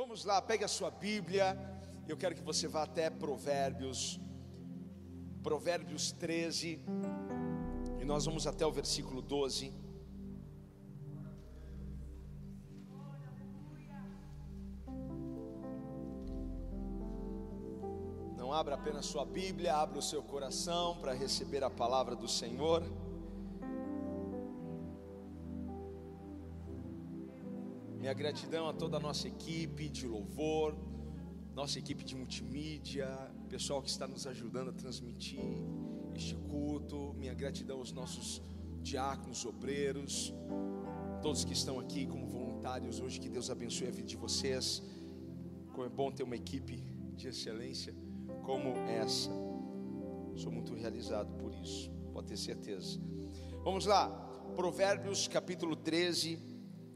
Vamos lá, pegue a sua Bíblia. Eu quero que você vá até Provérbios, Provérbios 13, e nós vamos até o versículo 12. Não abra apenas sua Bíblia, abra o seu coração para receber a palavra do Senhor. Minha gratidão a toda a nossa equipe de louvor, nossa equipe de multimídia, pessoal que está nos ajudando a transmitir este culto. Minha gratidão aos nossos diáconos, obreiros, todos que estão aqui como voluntários hoje. Que Deus abençoe a vida de vocês. Como é bom ter uma equipe de excelência como essa. Sou muito realizado por isso, pode ter certeza. Vamos lá, Provérbios capítulo 13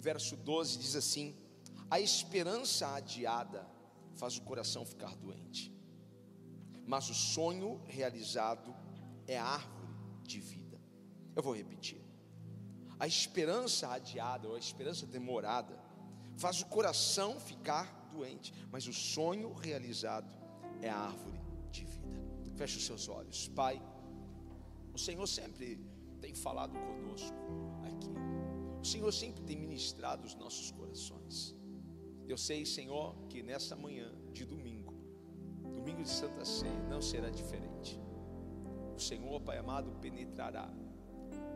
verso 12 diz assim: A esperança adiada faz o coração ficar doente, mas o sonho realizado é árvore de vida. Eu vou repetir. A esperança adiada ou a esperança demorada faz o coração ficar doente, mas o sonho realizado é árvore de vida. Feche os seus olhos, Pai. O Senhor sempre tem falado conosco aqui. O Senhor sempre tem ministrado os nossos corações. Eu sei, Senhor, que nessa manhã de domingo, domingo de Santa Ceia, não será diferente. O Senhor, Pai amado, penetrará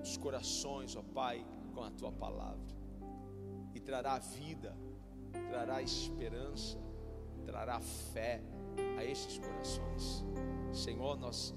os corações, ó Pai, com a tua palavra e trará vida, trará esperança, trará fé a estes corações. Senhor, nós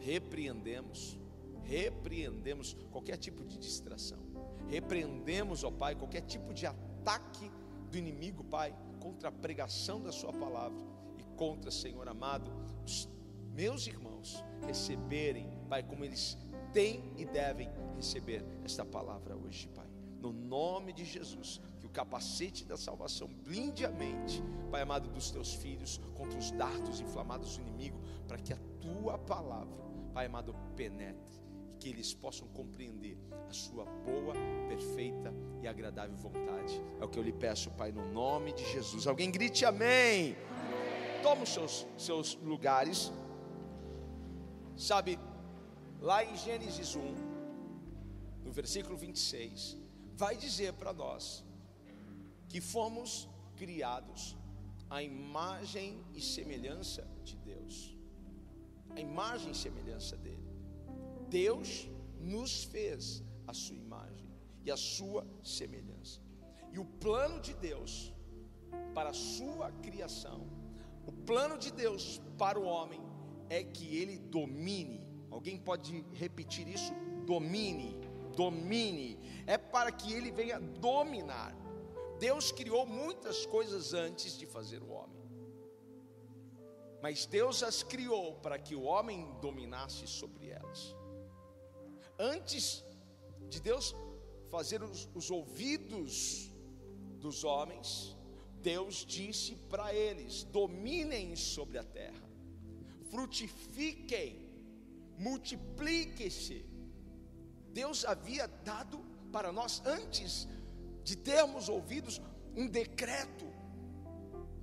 repreendemos, repreendemos qualquer tipo de distração Repreendemos, ó Pai, qualquer tipo de ataque do inimigo, Pai, contra a pregação da Sua palavra e contra, Senhor amado, os meus irmãos receberem, Pai, como eles têm e devem receber esta palavra hoje, Pai. No nome de Jesus, que o capacete da salvação blinde a mente, Pai amado, dos teus filhos contra os dardos inflamados do inimigo, para que a tua palavra, Pai amado, penetre que eles possam compreender a sua boa, perfeita e agradável vontade. É o que eu lhe peço, Pai, no nome de Jesus. Alguém grite amém. Toma os seus, seus lugares. Sabe, lá em Gênesis 1, no versículo 26, vai dizer para nós que fomos criados à imagem e semelhança de Deus. A imagem e semelhança dele. Deus nos fez a sua imagem e a sua semelhança. E o plano de Deus para a sua criação, o plano de Deus para o homem é que ele domine. Alguém pode repetir isso? Domine, domine. É para que ele venha dominar. Deus criou muitas coisas antes de fazer o homem. Mas Deus as criou para que o homem dominasse sobre elas antes de Deus fazer os, os ouvidos dos homens, Deus disse para eles: dominem sobre a terra, frutifiquem, multipliquem-se. Deus havia dado para nós, antes de termos ouvidos, um decreto.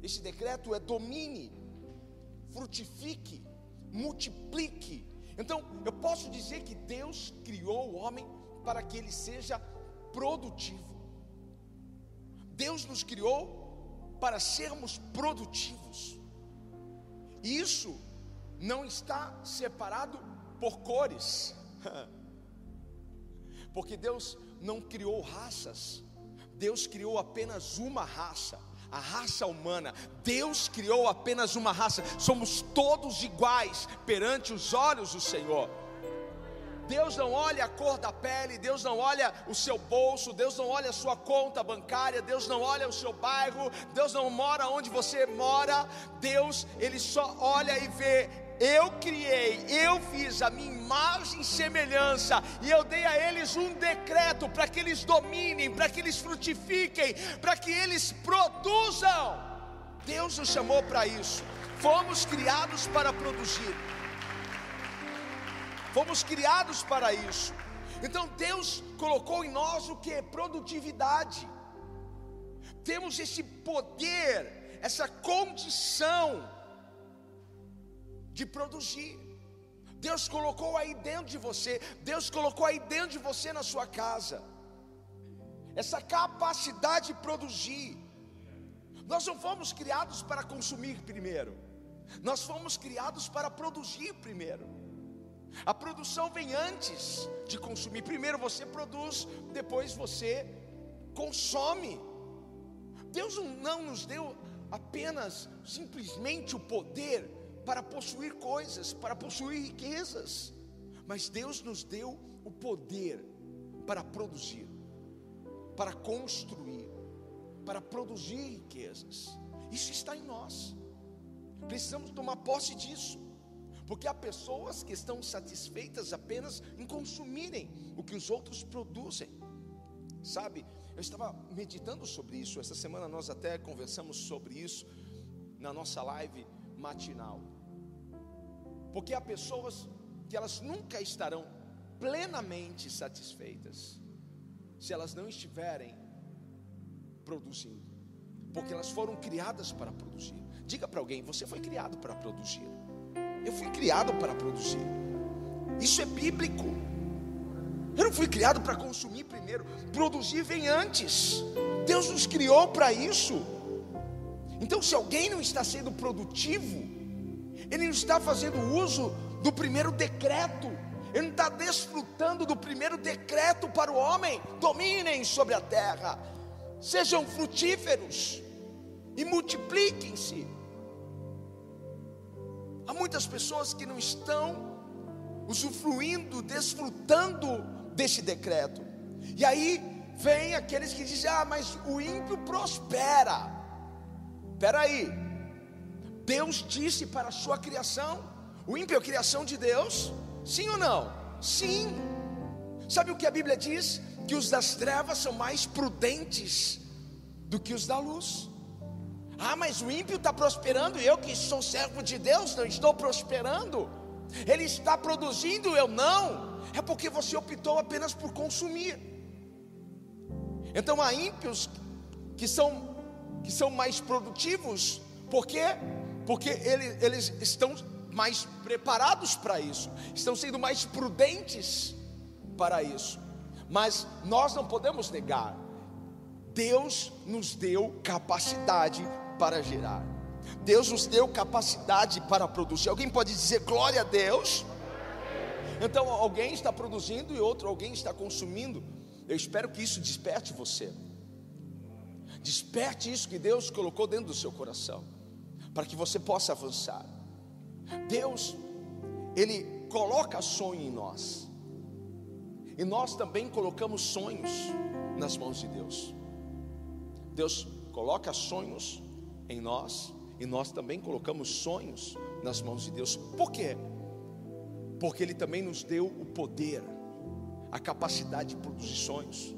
Esse decreto é domine, frutifique, multiplique, então, eu posso dizer que Deus criou o homem para que ele seja produtivo. Deus nos criou para sermos produtivos. E isso não está separado por cores. Porque Deus não criou raças. Deus criou apenas uma raça a raça humana. Deus criou apenas uma raça, somos todos iguais perante os olhos do Senhor. Deus não olha a cor da pele, Deus não olha o seu bolso, Deus não olha a sua conta bancária, Deus não olha o seu bairro, Deus não mora onde você mora, Deus, Ele só olha e vê eu criei, eu fiz a minha imagem e semelhança, e eu dei a eles um decreto para que eles dominem, para que eles frutifiquem, para que eles produzam. Deus nos chamou para isso. Fomos criados para produzir. Fomos criados para isso. Então Deus colocou em nós o que? Produtividade. Temos esse poder essa condição de produzir. Deus colocou aí dentro de você, Deus colocou aí dentro de você na sua casa, essa capacidade de produzir. Nós não fomos criados para consumir primeiro, nós fomos criados para produzir primeiro. A produção vem antes de consumir. Primeiro você produz, depois você consome. Deus não nos deu apenas simplesmente o poder para possuir coisas, para possuir riquezas, mas Deus nos deu o poder para produzir, para construir, para produzir riquezas. Isso está em nós. Precisamos tomar posse disso. Porque há pessoas que estão satisfeitas apenas em consumirem o que os outros produzem. Sabe, eu estava meditando sobre isso. Essa semana nós até conversamos sobre isso na nossa live matinal. Porque há pessoas que elas nunca estarão plenamente satisfeitas se elas não estiverem produzindo. Porque elas foram criadas para produzir. Diga para alguém: você foi criado para produzir. Eu fui criado para produzir. Isso é bíblico. Eu não fui criado para consumir primeiro. Produzir vem antes. Deus nos criou para isso. Então, se alguém não está sendo produtivo, ele não está fazendo uso do primeiro decreto, ele não está desfrutando do primeiro decreto para o homem: dominem sobre a terra, sejam frutíferos e multipliquem-se. Há muitas pessoas que não estão usufruindo, desfrutando desse decreto. E aí vem aqueles que dizem: "Ah, mas o ímpio prospera". Espera aí. Deus disse para a sua criação, o ímpio é criação de Deus? Sim ou não? Sim. Sabe o que a Bíblia diz? Que os das trevas são mais prudentes do que os da luz. Ah, mas o ímpio está prosperando e eu que sou servo de Deus não estou prosperando. Ele está produzindo, eu não. É porque você optou apenas por consumir. Então há ímpios que são que são mais produtivos, por quê? Porque eles, eles estão mais preparados para isso, estão sendo mais prudentes para isso. Mas nós não podemos negar, Deus nos deu capacidade para gerar. Deus nos deu capacidade para produzir. Alguém pode dizer glória a Deus? Então, alguém está produzindo e outro alguém está consumindo. Eu espero que isso desperte você. Desperte isso que Deus colocou dentro do seu coração, para que você possa avançar. Deus, Ele coloca sonho em nós, e nós também colocamos sonhos nas mãos de Deus. Deus coloca sonhos em nós e nós também colocamos sonhos nas mãos de Deus. Por quê? Porque Ele também nos deu o poder, a capacidade de produzir sonhos.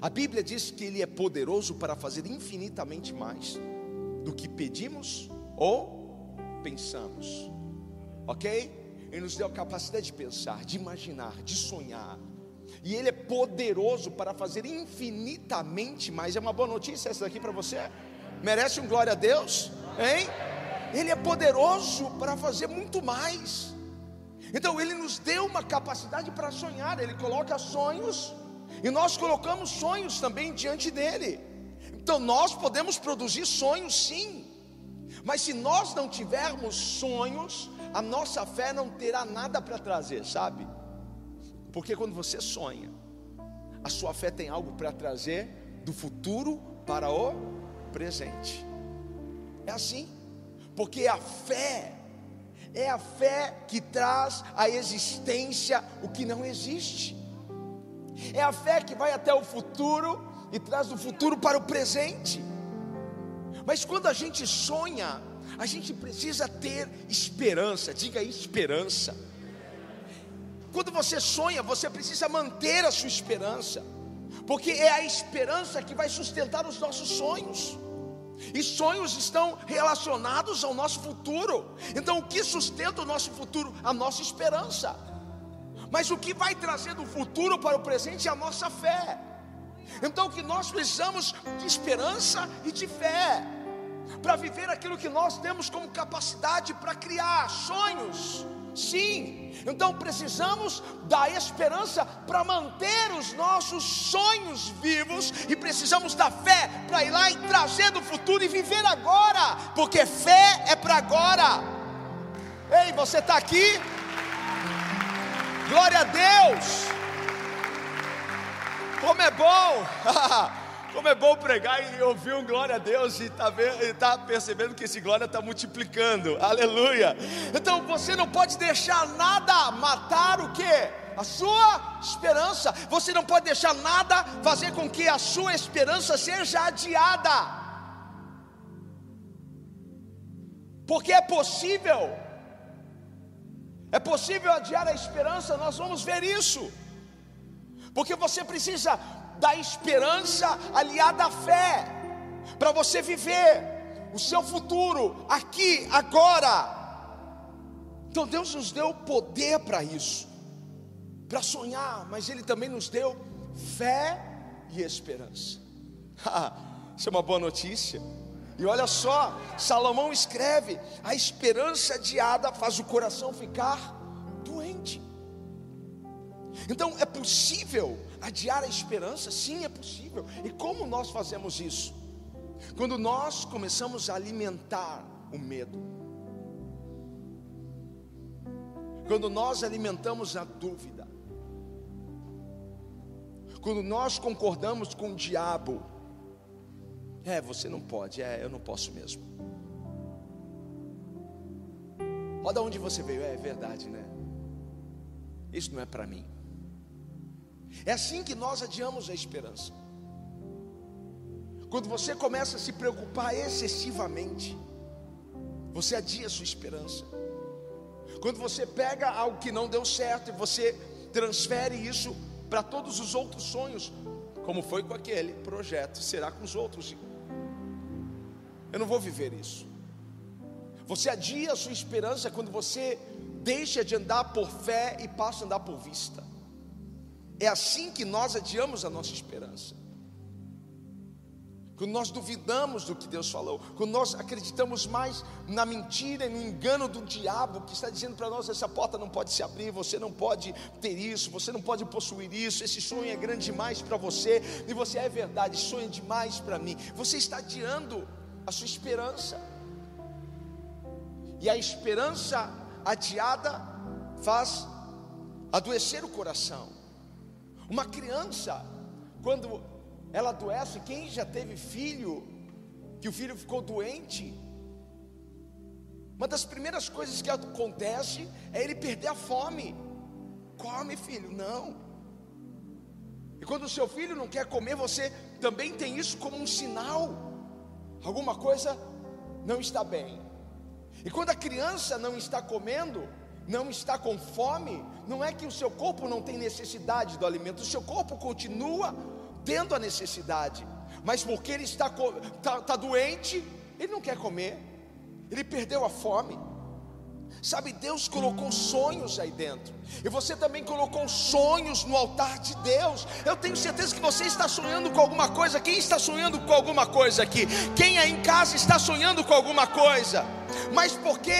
A Bíblia diz que Ele é poderoso para fazer infinitamente mais do que pedimos ou pensamos, ok? Ele nos deu a capacidade de pensar, de imaginar, de sonhar, e Ele é poderoso para fazer infinitamente mais. É uma boa notícia essa daqui para você? Merece um glória a Deus? Hein? Ele é poderoso para fazer muito mais. Então ele nos deu uma capacidade para sonhar, ele coloca sonhos e nós colocamos sonhos também diante dele. Então nós podemos produzir sonhos sim. Mas se nós não tivermos sonhos, a nossa fé não terá nada para trazer, sabe? Porque quando você sonha, a sua fé tem algo para trazer do futuro para o presente. É assim, porque a fé é a fé que traz à existência o que não existe. É a fé que vai até o futuro e traz do futuro para o presente. Mas quando a gente sonha, a gente precisa ter esperança, diga esperança. Quando você sonha, você precisa manter a sua esperança, porque é a esperança que vai sustentar os nossos sonhos. E sonhos estão relacionados ao nosso futuro. Então, o que sustenta o nosso futuro? A nossa esperança. Mas o que vai trazer do futuro para o presente é a nossa fé. Então, o que nós precisamos de esperança e de fé. para viver aquilo que nós temos como capacidade para criar sonhos. Sim, então precisamos da esperança para manter os nossos sonhos vivos e precisamos da fé para ir lá e trazer do futuro e viver agora, porque fé é para agora. Ei, você está aqui? Glória a Deus! Como é bom! Como é bom pregar e ouvir um glória a Deus e tá, tá percebendo que esse glória está multiplicando. Aleluia. Então você não pode deixar nada matar o que? A sua esperança. Você não pode deixar nada fazer com que a sua esperança seja adiada. Porque é possível. É possível adiar a esperança, nós vamos ver isso. Porque você precisa da esperança aliada à fé, para você viver o seu futuro aqui, agora. Então Deus nos deu poder para isso, para sonhar, mas Ele também nos deu fé e esperança. isso é uma boa notícia. E olha só, Salomão escreve: a esperança adiada faz o coração ficar doente. Então é possível adiar a esperança? Sim, é possível. E como nós fazemos isso? Quando nós começamos a alimentar o medo. Quando nós alimentamos a dúvida. Quando nós concordamos com o diabo. É, você não pode, é, eu não posso mesmo. Olha de onde você veio, é, é verdade, né? Isso não é para mim. É assim que nós adiamos a esperança. Quando você começa a se preocupar excessivamente, você adia a sua esperança. Quando você pega algo que não deu certo e você transfere isso para todos os outros sonhos, como foi com aquele projeto, será com os outros. Eu não vou viver isso. Você adia a sua esperança quando você deixa de andar por fé e passa a andar por vista. É assim que nós adiamos a nossa esperança. Quando nós duvidamos do que Deus falou, quando nós acreditamos mais na mentira e no engano do diabo que está dizendo para nós: essa porta não pode se abrir, você não pode ter isso, você não pode possuir isso, esse sonho é grande demais para você, e você é verdade, sonho é demais para mim. Você está adiando a sua esperança, e a esperança adiada faz adoecer o coração. Uma criança, quando ela adoece, quem já teve filho, que o filho ficou doente, uma das primeiras coisas que acontece é ele perder a fome. Come, filho, não. E quando o seu filho não quer comer, você também tem isso como um sinal. Alguma coisa não está bem. E quando a criança não está comendo, não está com fome, não é que o seu corpo não tem necessidade do alimento, o seu corpo continua tendo a necessidade, mas porque ele está, está, está doente, ele não quer comer, ele perdeu a fome. Sabe, Deus colocou sonhos aí dentro. E você também colocou sonhos no altar de Deus. Eu tenho certeza que você está sonhando com alguma coisa. Quem está sonhando com alguma coisa aqui? Quem aí em casa está sonhando com alguma coisa? Mas porque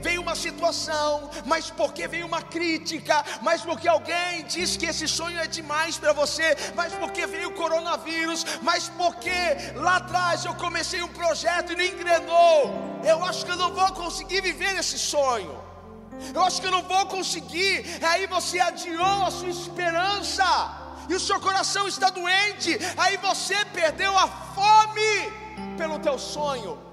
veio uma situação, mas porque veio uma crítica, mas porque alguém disse que esse sonho é demais para você, mas porque veio o coronavírus, mas porque lá atrás eu comecei um projeto e não engrenou. Eu acho que eu não vou conseguir viver esse sonho. Eu acho que eu não vou conseguir. Aí você adiou a sua esperança. E o seu coração está doente. Aí você perdeu a fome pelo teu sonho.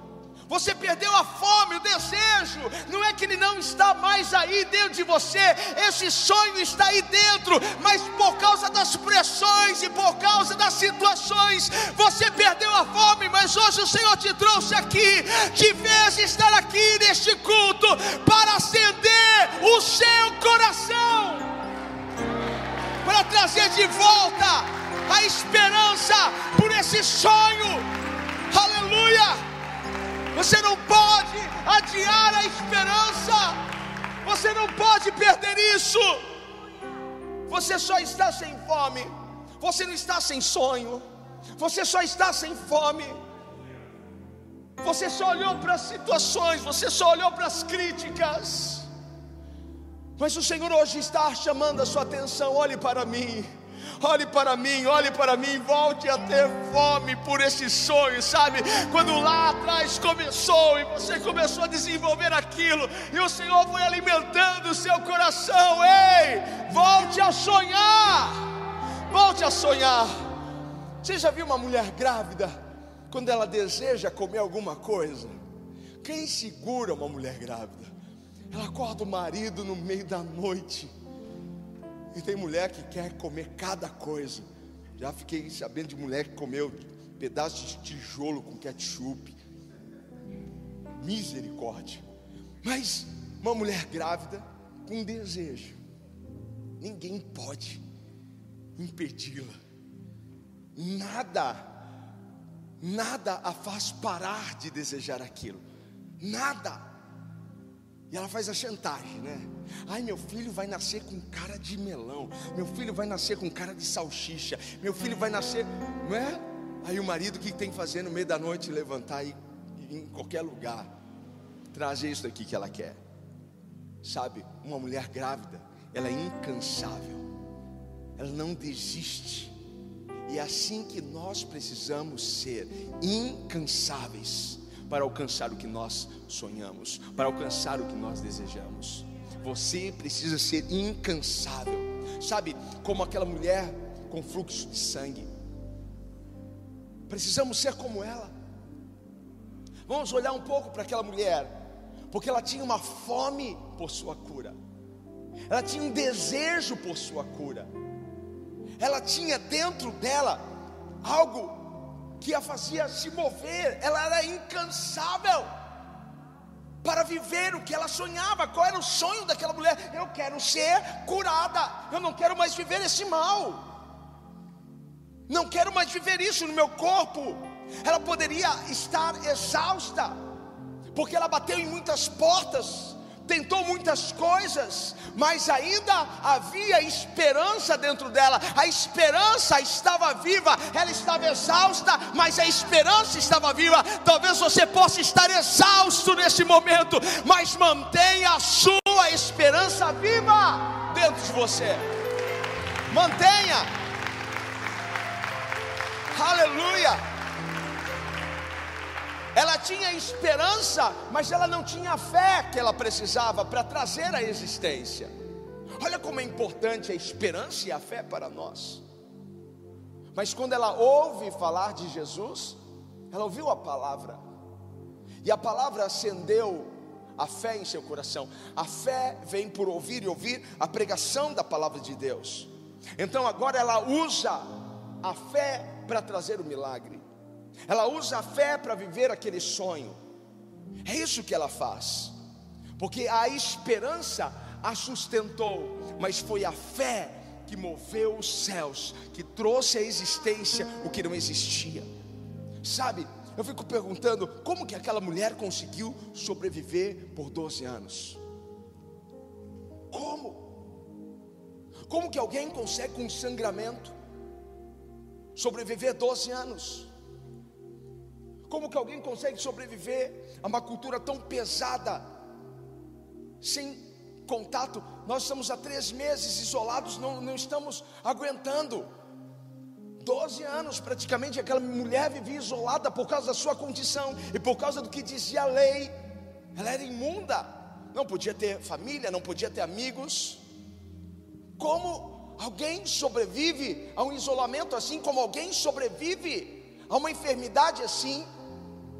Você perdeu a fome, o desejo. Não é que ele não está mais aí dentro de você. Esse sonho está aí dentro, mas por causa das pressões e por causa das situações, você perdeu a fome. Mas hoje o Senhor te trouxe aqui, te fez estar aqui neste culto para acender o seu coração, para trazer de volta a esperança por esse sonho. Aleluia! Você não pode adiar a esperança. Você não pode perder isso. Você só está sem fome. Você não está sem sonho. Você só está sem fome. Você só olhou para as situações, você só olhou para as críticas. Mas o Senhor hoje está chamando a sua atenção, olhe para mim. Olhe para mim, olhe para mim, volte a ter fome por esse sonho, sabe? Quando lá atrás começou e você começou a desenvolver aquilo, e o Senhor foi alimentando o seu coração, ei, volte a sonhar, volte a sonhar. Você já viu uma mulher grávida, quando ela deseja comer alguma coisa? Quem segura uma mulher grávida? Ela acorda o marido no meio da noite e tem mulher que quer comer cada coisa. Já fiquei sabendo de mulher que comeu pedaço de tijolo com ketchup. Misericórdia. Mas uma mulher grávida com desejo, ninguém pode impedi-la. Nada, nada a faz parar de desejar aquilo. Nada. E ela faz a chantagem, né? Ai, meu filho vai nascer com cara de melão. Meu filho vai nascer com cara de salsicha. Meu filho vai nascer, não é? Aí o marido que tem que fazer no meio da noite levantar e em qualquer lugar trazer isso daqui que ela quer. Sabe, uma mulher grávida, ela é incansável. Ela não desiste. E é assim que nós precisamos ser incansáveis para alcançar o que nós sonhamos, para alcançar o que nós desejamos. Você precisa ser incansável, sabe, como aquela mulher com fluxo de sangue. Precisamos ser como ela. Vamos olhar um pouco para aquela mulher, porque ela tinha uma fome por sua cura, ela tinha um desejo por sua cura, ela tinha dentro dela algo que a fazia se mover, ela era incansável para viver o que ela sonhava. Qual era o sonho daquela mulher? Eu quero ser curada, eu não quero mais viver esse mal, não quero mais viver isso no meu corpo. Ela poderia estar exausta, porque ela bateu em muitas portas, tentou muitas coisas, mas ainda havia esperança dentro dela. A esperança estava viva, ela estava exausta, mas a esperança estava viva. Talvez você possa estar exausto nesse momento, mas mantenha a sua esperança viva dentro de você. Mantenha. Aleluia. Ela tinha esperança, mas ela não tinha a fé que ela precisava para trazer a existência. Olha como é importante a esperança e a fé para nós. Mas quando ela ouve falar de Jesus, ela ouviu a palavra, e a palavra acendeu a fé em seu coração. A fé vem por ouvir e ouvir a pregação da palavra de Deus. Então agora ela usa a fé para trazer o milagre. Ela usa a fé para viver aquele sonho. É isso que ela faz. Porque a esperança a sustentou, mas foi a fé que moveu os céus, que trouxe à existência o que não existia. Sabe, eu fico perguntando como que aquela mulher conseguiu sobreviver por 12 anos. Como? Como que alguém consegue com um sangramento sobreviver 12 anos? Como que alguém consegue sobreviver a uma cultura tão pesada, sem contato? Nós estamos há três meses isolados, não, não estamos aguentando. Doze anos praticamente aquela mulher vivia isolada por causa da sua condição e por causa do que dizia a lei. Ela era imunda, não podia ter família, não podia ter amigos. Como alguém sobrevive a um isolamento assim? Como alguém sobrevive a uma enfermidade assim?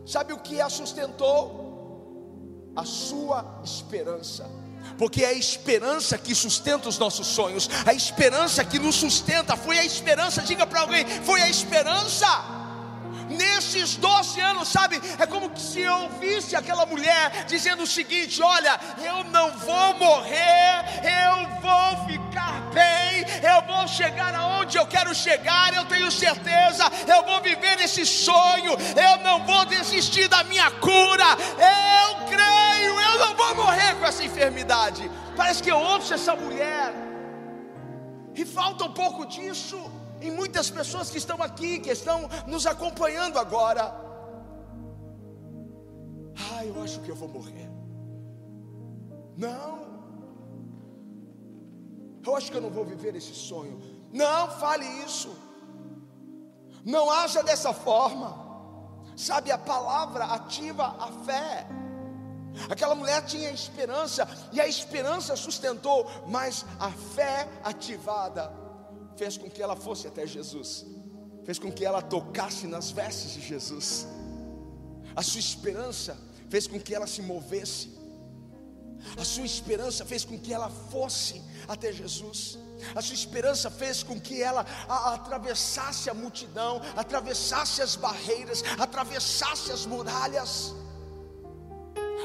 Sabe o que a sustentou? A sua esperança. Porque é a esperança que sustenta os nossos sonhos, a esperança que nos sustenta, foi a esperança, diga para alguém, foi a esperança nesses 12 anos, sabe? É como se eu ouvisse aquela mulher dizendo o seguinte: Olha, eu não vou morrer, eu vou ficar bem, eu vou chegar aonde eu quero chegar, eu tenho certeza, eu vou viver esse sonho, eu não vou desistir da minha cura, eu creio, eu não vou morrer com essa enfermidade. Parece que eu ouço essa mulher, e falta um pouco disso em muitas pessoas que estão aqui, que estão nos acompanhando agora. Ah, eu acho que eu vou morrer. Não. Eu acho que eu não vou viver esse sonho. Não fale isso. Não haja dessa forma. Sabe, a palavra ativa a fé. Aquela mulher tinha esperança e a esperança sustentou, mas a fé ativada fez com que ela fosse até Jesus, fez com que ela tocasse nas vestes de Jesus. A sua esperança fez com que ela se movesse. A sua esperança fez com que ela fosse até Jesus. A sua esperança fez com que ela atravessasse a multidão, atravessasse as barreiras, atravessasse as muralhas.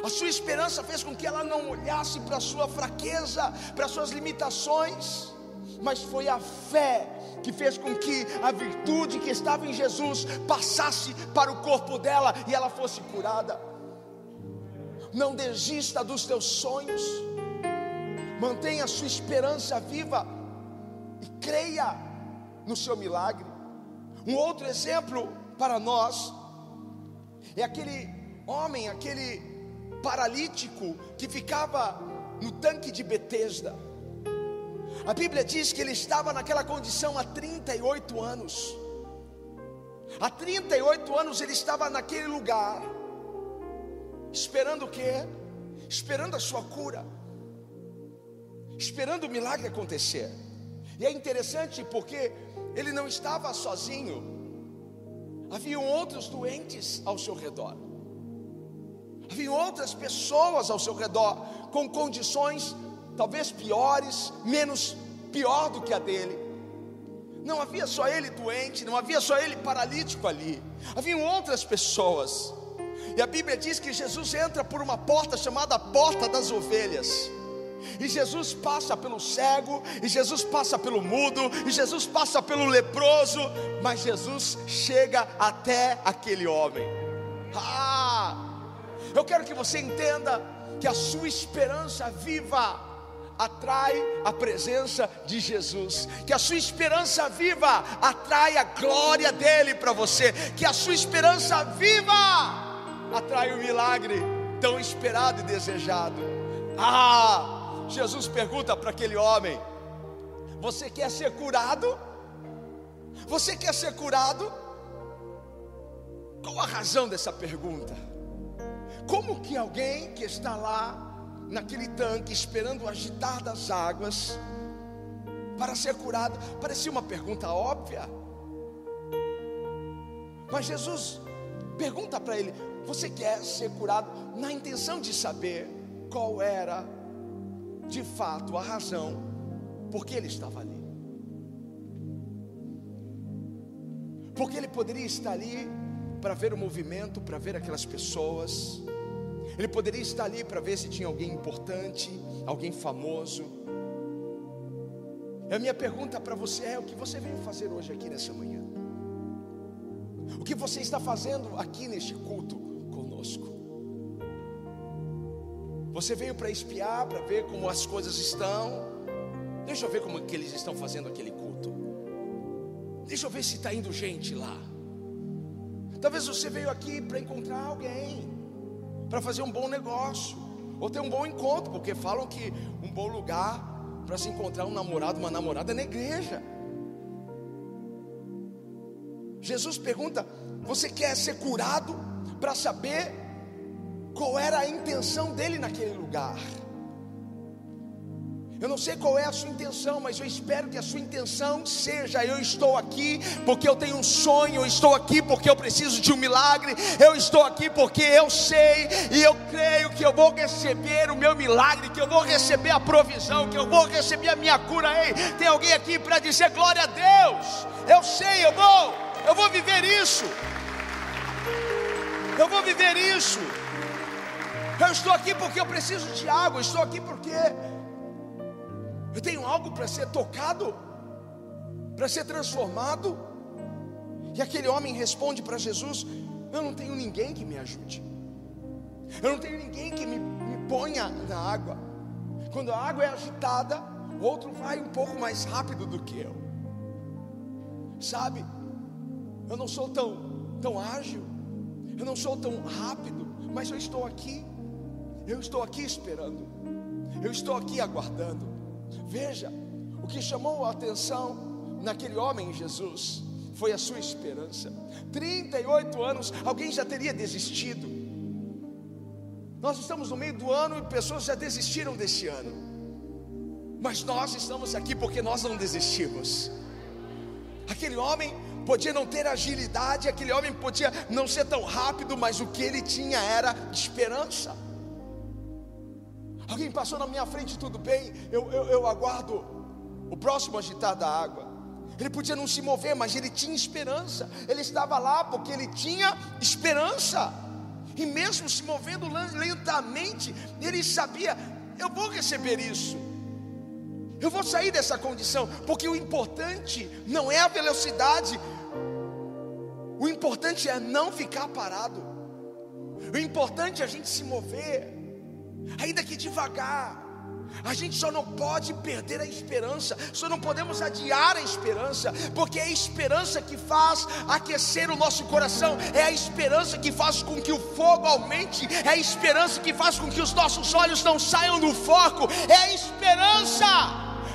A sua esperança fez com que ela não olhasse para a sua fraqueza, para as suas limitações, mas foi a fé que fez com que a virtude que estava em Jesus passasse para o corpo dela e ela fosse curada. Não desista dos teus sonhos, mantenha a sua esperança viva e creia no seu milagre. Um outro exemplo para nós é aquele homem, aquele paralítico que ficava no tanque de Betesda. A Bíblia diz que ele estava naquela condição há 38 anos. Há 38 anos ele estava naquele lugar, esperando o quê? Esperando a sua cura, esperando o milagre acontecer. E é interessante porque ele não estava sozinho, haviam outros doentes ao seu redor, haviam outras pessoas ao seu redor com condições talvez piores, menos pior do que a dele. Não havia só ele doente, não havia só ele paralítico ali, haviam outras pessoas. E a Bíblia diz que Jesus entra por uma porta chamada Porta das Ovelhas. E Jesus passa pelo cego, e Jesus passa pelo mudo, e Jesus passa pelo leproso, mas Jesus chega até aquele homem. Ah! Eu quero que você entenda que a sua esperança viva atrai a presença de Jesus, que a sua esperança viva atrai a glória dele para você, que a sua esperança viva atrai o milagre tão esperado e desejado. Ah! Jesus pergunta para aquele homem: Você quer ser curado? Você quer ser curado? Qual a razão dessa pergunta? Como que alguém que está lá naquele tanque esperando o agitar das águas para ser curado, parecia uma pergunta óbvia. Mas Jesus pergunta para ele: Você quer ser curado? Na intenção de saber qual era de fato a razão por que ele estava ali. Porque ele poderia estar ali para ver o movimento, para ver aquelas pessoas. Ele poderia estar ali para ver se tinha alguém importante, alguém famoso. E a minha pergunta para você é: o que você veio fazer hoje aqui nessa manhã? O que você está fazendo aqui neste culto conosco? Você veio para espiar, para ver como as coisas estão. Deixa eu ver como que eles estão fazendo aquele culto. Deixa eu ver se está indo gente lá. Talvez você veio aqui para encontrar alguém, para fazer um bom negócio, ou ter um bom encontro, porque falam que um bom lugar para se encontrar um namorado, uma namorada é na igreja. Jesus pergunta: Você quer ser curado para saber qual era a intenção dele naquele lugar. Eu não sei qual é a sua intenção, mas eu espero que a sua intenção seja: eu estou aqui porque eu tenho um sonho, eu estou aqui porque eu preciso de um milagre, eu estou aqui porque eu sei e eu creio que eu vou receber o meu milagre, que eu vou receber a provisão, que eu vou receber a minha cura. Ei, tem alguém aqui para dizer glória a Deus? Eu sei, eu vou, eu vou viver isso, eu vou viver isso. Eu estou aqui porque eu preciso de água. Eu estou aqui porque eu tenho algo para ser tocado, para ser transformado. E aquele homem responde para Jesus: Eu não tenho ninguém que me ajude. Eu não tenho ninguém que me, me ponha na água. Quando a água é agitada, o outro vai um pouco mais rápido do que eu. Sabe? Eu não sou tão, tão ágil. Eu não sou tão rápido mas eu estou aqui, eu estou aqui esperando, eu estou aqui aguardando. Veja, o que chamou a atenção naquele homem Jesus foi a sua esperança. 38 anos, alguém já teria desistido. Nós estamos no meio do ano e pessoas já desistiram desse ano. Mas nós estamos aqui porque nós não desistimos. Aquele homem podia não ter agilidade, aquele homem podia não ser tão rápido, mas o que ele tinha era esperança. Alguém passou na minha frente, tudo bem, eu, eu, eu aguardo o próximo agitar da água. Ele podia não se mover, mas ele tinha esperança. Ele estava lá porque ele tinha esperança. E mesmo se movendo lentamente, ele sabia: eu vou receber isso. Eu vou sair dessa condição, porque o importante não é a velocidade, o importante é não ficar parado. O importante é a gente se mover, ainda que devagar. A gente só não pode perder a esperança, só não podemos adiar a esperança, porque é a esperança que faz aquecer o nosso coração, é a esperança que faz com que o fogo aumente, é a esperança que faz com que os nossos olhos não saiam do foco, é a esperança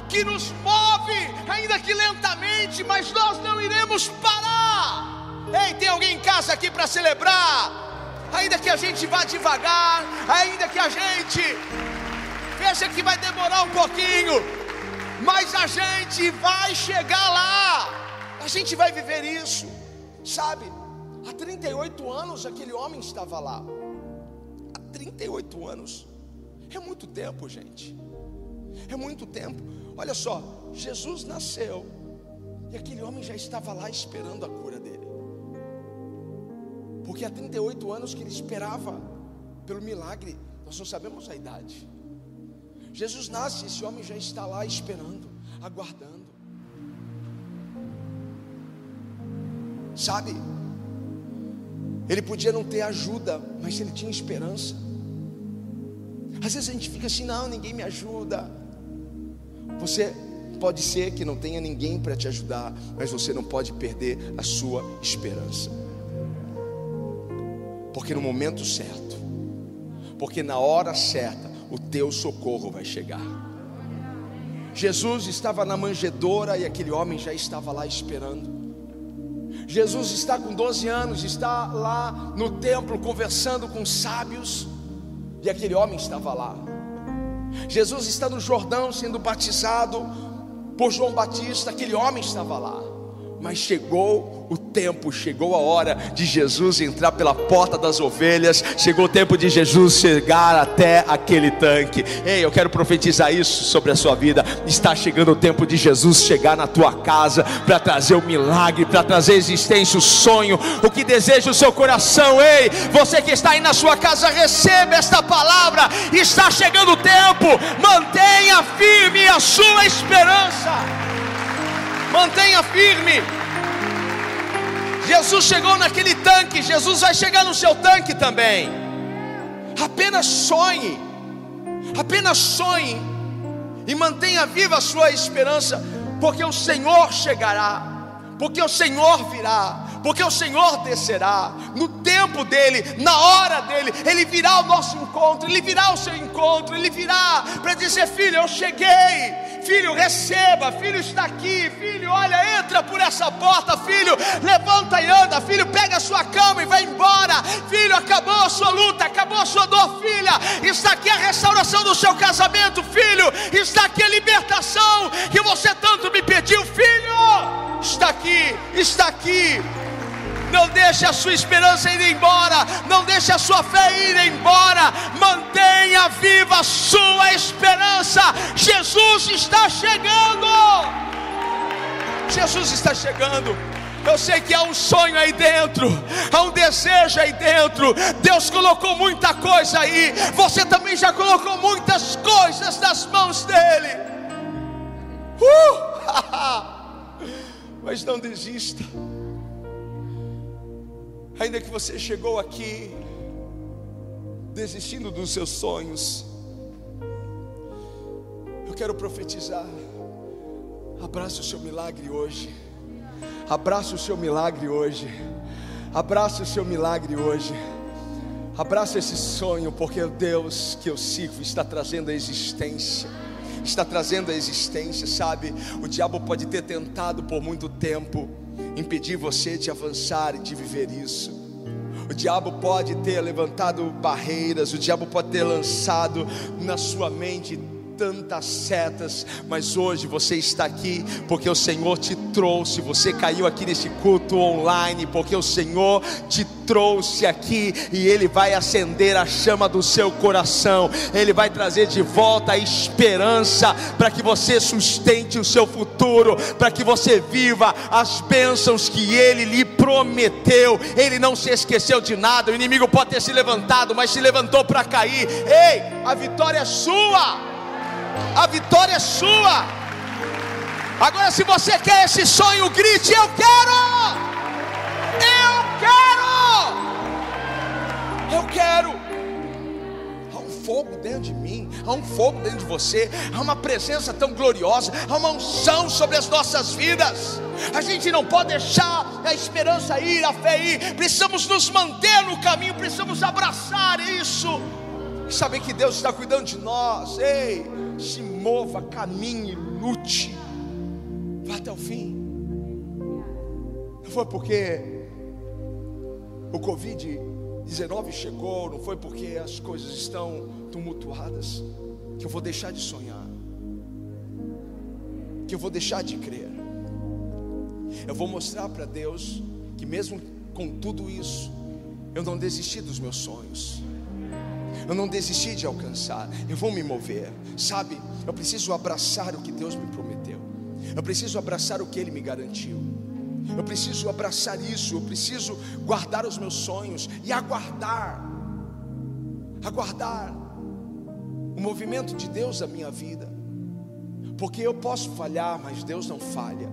que nos move, ainda que lentamente, mas nós não iremos parar. Ei, tem alguém em casa aqui para celebrar? Ainda que a gente vá devagar, ainda que a gente Veja que vai demorar um pouquinho, mas a gente vai chegar lá. A gente vai viver isso, sabe? Há 38 anos aquele homem estava lá. Há 38 anos. É muito tempo, gente. É muito tempo. Olha só, Jesus nasceu e aquele homem já estava lá esperando a cura. Porque há 38 anos que ele esperava pelo milagre. Nós não sabemos a idade. Jesus nasce, esse homem já está lá esperando, aguardando. Sabe? Ele podia não ter ajuda, mas ele tinha esperança. Às vezes a gente fica assim: não, ninguém me ajuda. Você pode ser que não tenha ninguém para te ajudar, mas você não pode perder a sua esperança. Porque no momento certo, porque na hora certa, o teu socorro vai chegar. Jesus estava na manjedoura e aquele homem já estava lá esperando. Jesus está com 12 anos, está lá no templo conversando com sábios, e aquele homem estava lá. Jesus está no Jordão sendo batizado por João Batista, aquele homem estava lá. Mas chegou o tempo, chegou a hora de Jesus entrar pela porta das ovelhas, chegou o tempo de Jesus chegar até aquele tanque. Ei, eu quero profetizar isso sobre a sua vida. Está chegando o tempo de Jesus chegar na tua casa para trazer o milagre, para trazer a existência, o sonho, o que deseja o seu coração. Ei, você que está aí na sua casa, receba esta palavra. Está chegando o tempo, mantenha firme a sua esperança mantenha firme. Jesus chegou naquele tanque, Jesus vai chegar no seu tanque também. Apenas sonhe, apenas sonhe e mantenha viva a sua esperança, porque o Senhor chegará, porque o Senhor virá, porque o Senhor descerá no tempo dele, na hora dele, ele virá ao nosso encontro, ele virá ao seu encontro, ele virá para dizer: Filho, eu cheguei, filho, receba, filho, está aqui, filho, olha, entra por essa porta, filho, levanta e anda, filho, pega a sua cama e vai embora, filho, acabou a sua luta, acabou a sua dor, filha, está aqui a restauração do seu casamento, filho, está aqui a libertação que você tanto me pediu, filho, está aqui, está aqui. Não deixe a sua esperança ir embora. Não deixe a sua fé ir embora. Mantenha viva a sua esperança. Jesus está chegando. Jesus está chegando. Eu sei que há um sonho aí dentro, há um desejo aí dentro. Deus colocou muita coisa aí. Você também já colocou muitas coisas nas mãos dele. Uh! Mas não desista. Ainda que você chegou aqui desistindo dos seus sonhos, eu quero profetizar. Abraça o seu milagre hoje. Abraça o seu milagre hoje. Abraça o seu milagre hoje. Abraça esse sonho, porque o Deus que eu sirvo está trazendo a existência. Está trazendo a existência, sabe? O diabo pode ter tentado por muito tempo impedir você de avançar e de viver isso. O diabo pode ter levantado barreiras, o diabo pode ter lançado na sua mente tantas setas, mas hoje você está aqui porque o Senhor te trouxe. Você caiu aqui nesse culto online porque o Senhor te trouxe aqui e Ele vai acender a chama do seu coração. Ele vai trazer de volta a esperança para que você sustente o seu futuro, para que você viva as bênçãos que Ele lhe prometeu. Ele não se esqueceu de nada. O inimigo pode ter se levantado, mas se levantou para cair. Ei, a vitória é sua a vitória é sua. Agora, se você quer esse sonho, grite: Eu quero! Eu quero! Eu quero! Há um fogo dentro de mim, há um fogo dentro de você, há uma presença tão gloriosa, há uma unção sobre as nossas vidas. A gente não pode deixar a esperança ir, a fé ir, precisamos nos manter no caminho, precisamos abraçar isso saber que Deus está cuidando de nós. Ei, se mova, caminhe, lute, vá até o fim. Não foi porque o Covid-19 chegou, não foi porque as coisas estão tumultuadas, que eu vou deixar de sonhar, que eu vou deixar de crer. Eu vou mostrar para Deus que, mesmo com tudo isso, eu não desisti dos meus sonhos eu não desisti de alcançar, eu vou me mover, sabe? Eu preciso abraçar o que Deus me prometeu, eu preciso abraçar o que Ele me garantiu, eu preciso abraçar isso, eu preciso guardar os meus sonhos e aguardar, aguardar o movimento de Deus na minha vida, porque eu posso falhar, mas Deus não falha.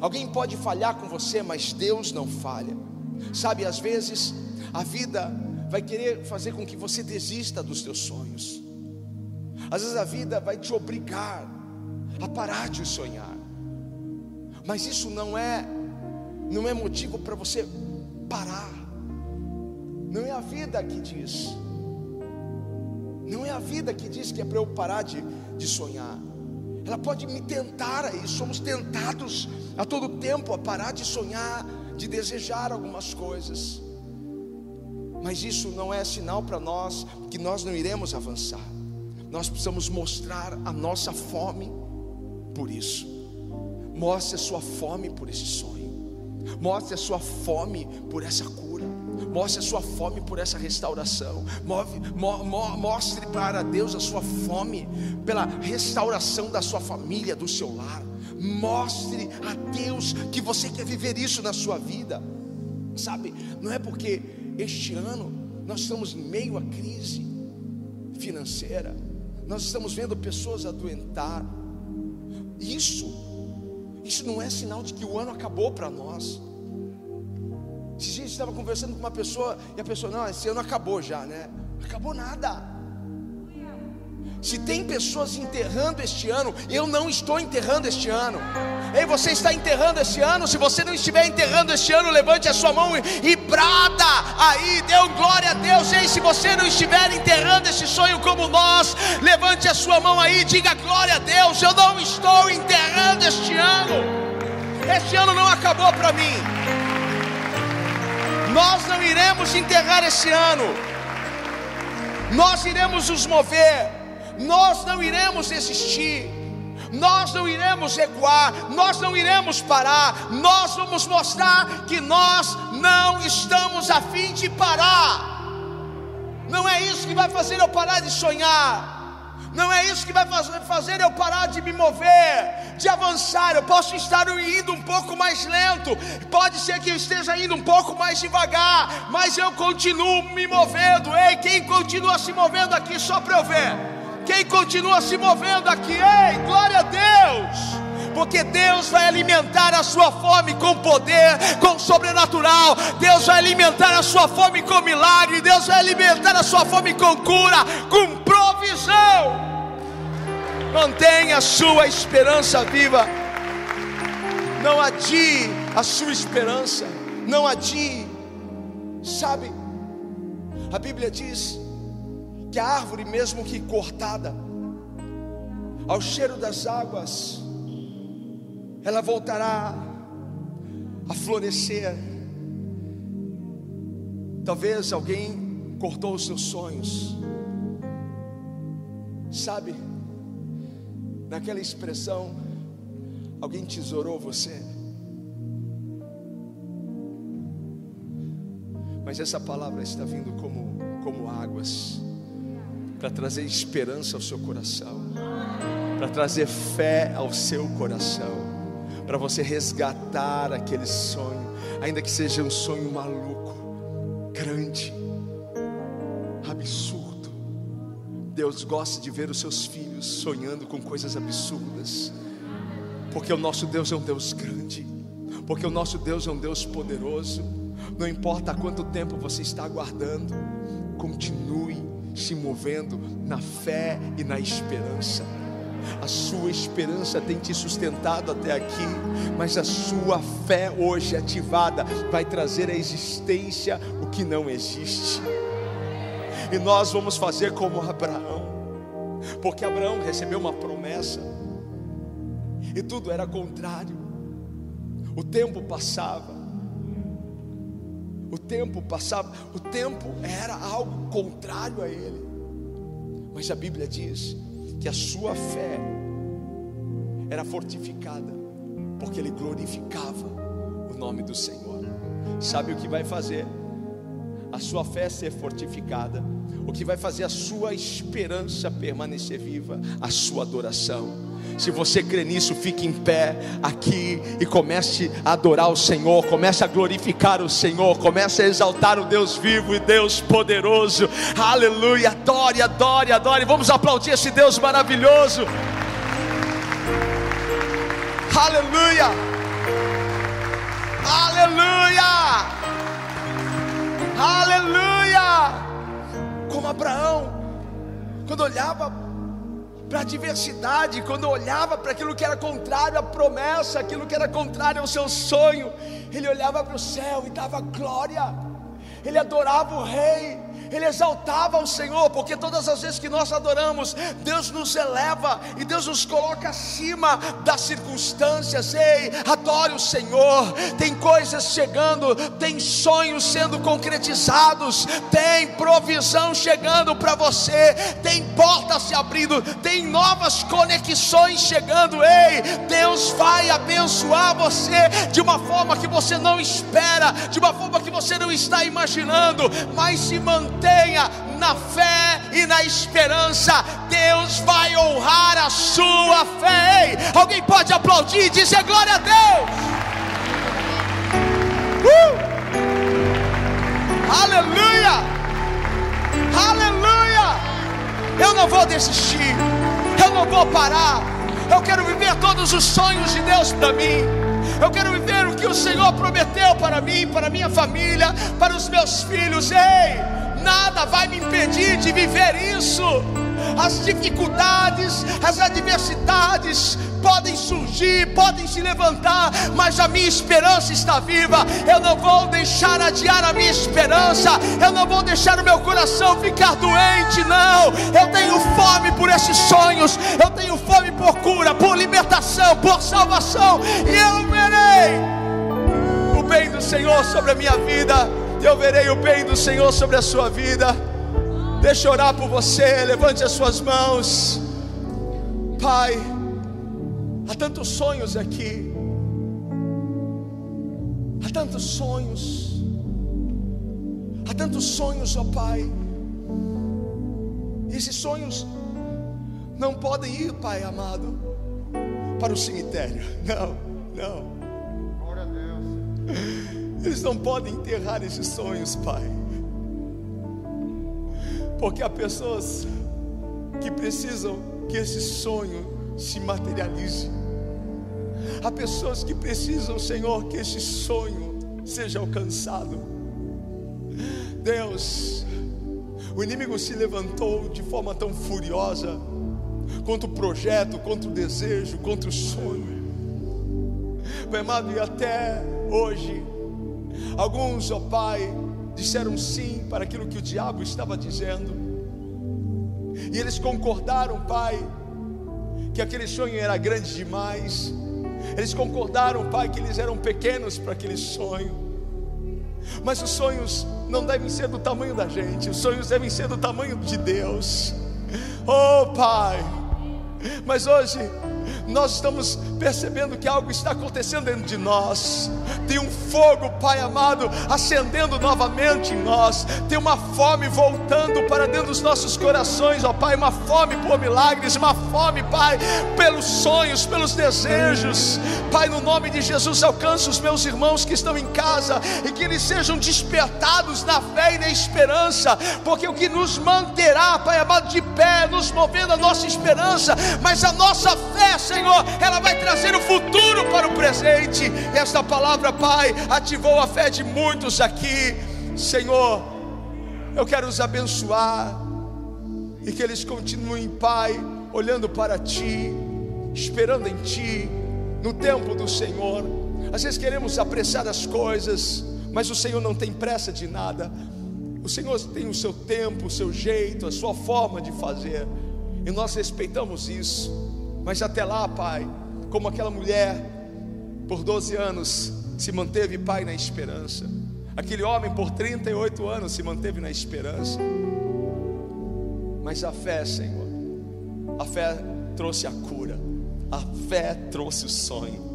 Alguém pode falhar com você, mas Deus não falha. Sabe, às vezes a vida vai querer fazer com que você desista dos seus sonhos. Às vezes a vida vai te obrigar a parar de sonhar. Mas isso não é não é motivo para você parar. Não é a vida que diz. Não é a vida que diz que é para eu parar de, de sonhar. Ela pode me tentar aí. Somos tentados a todo tempo a parar de sonhar, de desejar algumas coisas. Mas isso não é sinal para nós que nós não iremos avançar. Nós precisamos mostrar a nossa fome por isso. Mostre a sua fome por esse sonho. Mostre a sua fome por essa cura. Mostre a sua fome por essa restauração. Move, mo, mo, mostre para Deus a sua fome pela restauração da sua família, do seu lar. Mostre a Deus que você quer viver isso na sua vida. Sabe, não é porque este ano nós estamos em meio à crise financeira, nós estamos vendo pessoas adoentar. Isso, isso não é sinal de que o ano acabou para nós. Esses dias estava conversando com uma pessoa e a pessoa, não, esse ano acabou já, né? Acabou nada. Se tem pessoas enterrando este ano, eu não estou enterrando este ano. Ei, você está enterrando este ano? Se você não estiver enterrando este ano, levante a sua mão e, e brada aí, dê glória a Deus. Ei, se você não estiver enterrando este sonho como nós, levante a sua mão aí e diga glória a Deus. Eu não estou enterrando este ano. Este ano não acabou para mim. Nós não iremos enterrar este ano. Nós iremos nos mover nós não iremos desistir, nós não iremos recuar, nós não iremos parar, nós vamos mostrar que nós não estamos a fim de parar. Não é isso que vai fazer eu parar de sonhar. Não é isso que vai fazer eu parar de me mover, de avançar. Eu posso estar indo um pouco mais lento, pode ser que eu esteja indo um pouco mais devagar, mas eu continuo me movendo. Ei, quem continua se movendo aqui só para eu ver? Quem continua se movendo aqui, ei, glória a Deus porque Deus vai alimentar a sua fome com poder, com sobrenatural. Deus vai alimentar a sua fome com milagre. Deus vai alimentar a sua fome com cura, com provisão. Mantenha a sua esperança viva. Não adie a sua esperança. Não adie. Sabe, A Bíblia diz que a árvore, mesmo que cortada, ao cheiro das águas, ela voltará a florescer. Talvez alguém cortou os seus sonhos, sabe? Naquela expressão, alguém tesourou você. Mas essa palavra está vindo como, como águas para trazer esperança ao seu coração, para trazer fé ao seu coração para você resgatar aquele sonho, ainda que seja um sonho maluco, grande, absurdo. Deus gosta de ver os seus filhos sonhando com coisas absurdas, porque o nosso Deus é um Deus grande, porque o nosso Deus é um Deus poderoso. Não importa quanto tempo você está aguardando, continue se movendo na fé e na esperança a sua esperança tem te sustentado até aqui, mas a sua fé hoje ativada vai trazer à existência o que não existe. E nós vamos fazer como Abraão, porque Abraão recebeu uma promessa, e tudo era contrário. O tempo passava, o tempo passava, o tempo era algo contrário a ele, mas a Bíblia diz que a sua fé era fortificada, porque ele glorificava o nome do Senhor. Sabe o que vai fazer a sua fé ser fortificada? O que vai fazer a sua esperança permanecer viva? A sua adoração. Se você crê nisso, fique em pé aqui e comece a adorar o Senhor, comece a glorificar o Senhor, comece a exaltar o Deus vivo e Deus poderoso. Aleluia! Adore, adore, adore. Vamos aplaudir esse Deus maravilhoso. Aleluia! Aleluia! Aleluia! Como Abraão, quando olhava para a adversidade, quando olhava para aquilo que era contrário à promessa, aquilo que era contrário ao seu sonho, ele olhava para o céu e dava glória, ele adorava o Rei, ele exaltava o Senhor, porque todas as vezes que nós adoramos, Deus nos eleva e Deus nos coloca acima das circunstâncias. Ei, adore o Senhor. Tem coisas chegando, tem sonhos sendo concretizados, tem provisão chegando para você, tem portas se abrindo, tem novas conexões chegando. Ei, Deus vai abençoar você de uma forma que você não espera, de uma forma que você não está imaginando, mas se mantém mantenha na fé e na esperança, Deus vai honrar a sua fé. Ei, alguém pode aplaudir e dizer glória a Deus? Uh! Aleluia! Aleluia! Eu não vou desistir, eu não vou parar. Eu quero viver todos os sonhos de Deus para mim. Eu quero viver o que o Senhor prometeu para mim, para minha família, para os meus filhos. Ei! Nada vai me impedir de viver isso. As dificuldades, as adversidades podem surgir, podem se levantar, mas a minha esperança está viva. Eu não vou deixar adiar a minha esperança, eu não vou deixar o meu coração ficar doente, não. Eu tenho fome por esses sonhos, eu tenho fome por cura, por libertação, por salvação, e eu verei o bem do Senhor sobre a minha vida eu verei o bem do Senhor sobre a sua vida. Deixa eu orar por você, levante as suas mãos. Pai, há tantos sonhos aqui, há tantos sonhos, há tantos sonhos, ó Pai. Esses sonhos não podem ir, Pai amado, para o cemitério. Não, não. Glória a Deus. Eles não podem enterrar esses sonhos, Pai. Porque há pessoas que precisam que esse sonho se materialize. Há pessoas que precisam, Senhor, que esse sonho seja alcançado. Deus, o inimigo se levantou de forma tão furiosa contra o projeto, contra o desejo, contra o sonho. Pai amado, e até hoje Alguns, ó Pai, disseram sim para aquilo que o diabo estava dizendo. E eles concordaram, Pai, que aquele sonho era grande demais. Eles concordaram, Pai, que eles eram pequenos para aquele sonho. Mas os sonhos não devem ser do tamanho da gente, os sonhos devem ser do tamanho de Deus. Oh, Pai. Mas hoje nós estamos percebendo que algo está acontecendo dentro de nós. Tem um fogo, Pai amado, acendendo novamente em nós. Tem uma fome voltando para dentro dos nossos corações, ó Pai. Uma fome por milagres, uma fome, Pai, pelos sonhos, pelos desejos. Pai, no nome de Jesus, alcança os meus irmãos que estão em casa e que eles sejam despertados na fé e na esperança, porque o que nos manterá, Pai amado, de pé, nos movendo a nossa esperança, mas a nossa fé, Senhor, ela vai trazer o futuro para o presente. E esta palavra, Pai, ativou a fé de muitos aqui. Senhor, eu quero os abençoar e que eles continuem, Pai, olhando para Ti, esperando em Ti, no tempo do Senhor. Às vezes queremos apressar as coisas, mas o Senhor não tem pressa de nada. O Senhor tem o seu tempo, o seu jeito, a sua forma de fazer, e nós respeitamos isso. Mas até lá, Pai, como aquela mulher, por 12 anos, se manteve, Pai, na esperança. Aquele homem, por 38 anos, se manteve na esperança. Mas a fé, Senhor, a fé trouxe a cura, a fé trouxe o sonho.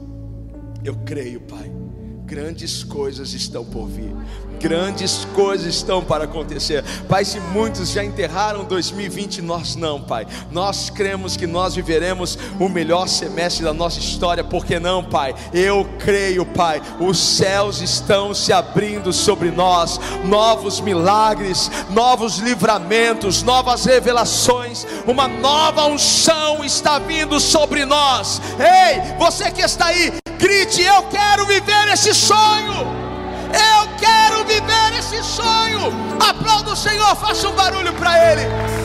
Eu creio, Pai Grandes coisas estão por vir, grandes coisas estão para acontecer. Pai, se muitos já enterraram 2020, nós não, Pai. Nós cremos que nós viveremos o melhor semestre da nossa história, por que não, Pai? Eu creio, Pai. Os céus estão se abrindo sobre nós, novos milagres, novos livramentos, novas revelações, uma nova unção está vindo sobre nós. Ei, você que está aí, Grite: Eu quero viver esse sonho. Eu quero viver esse sonho. Aplauda o Senhor, faça um barulho para Ele.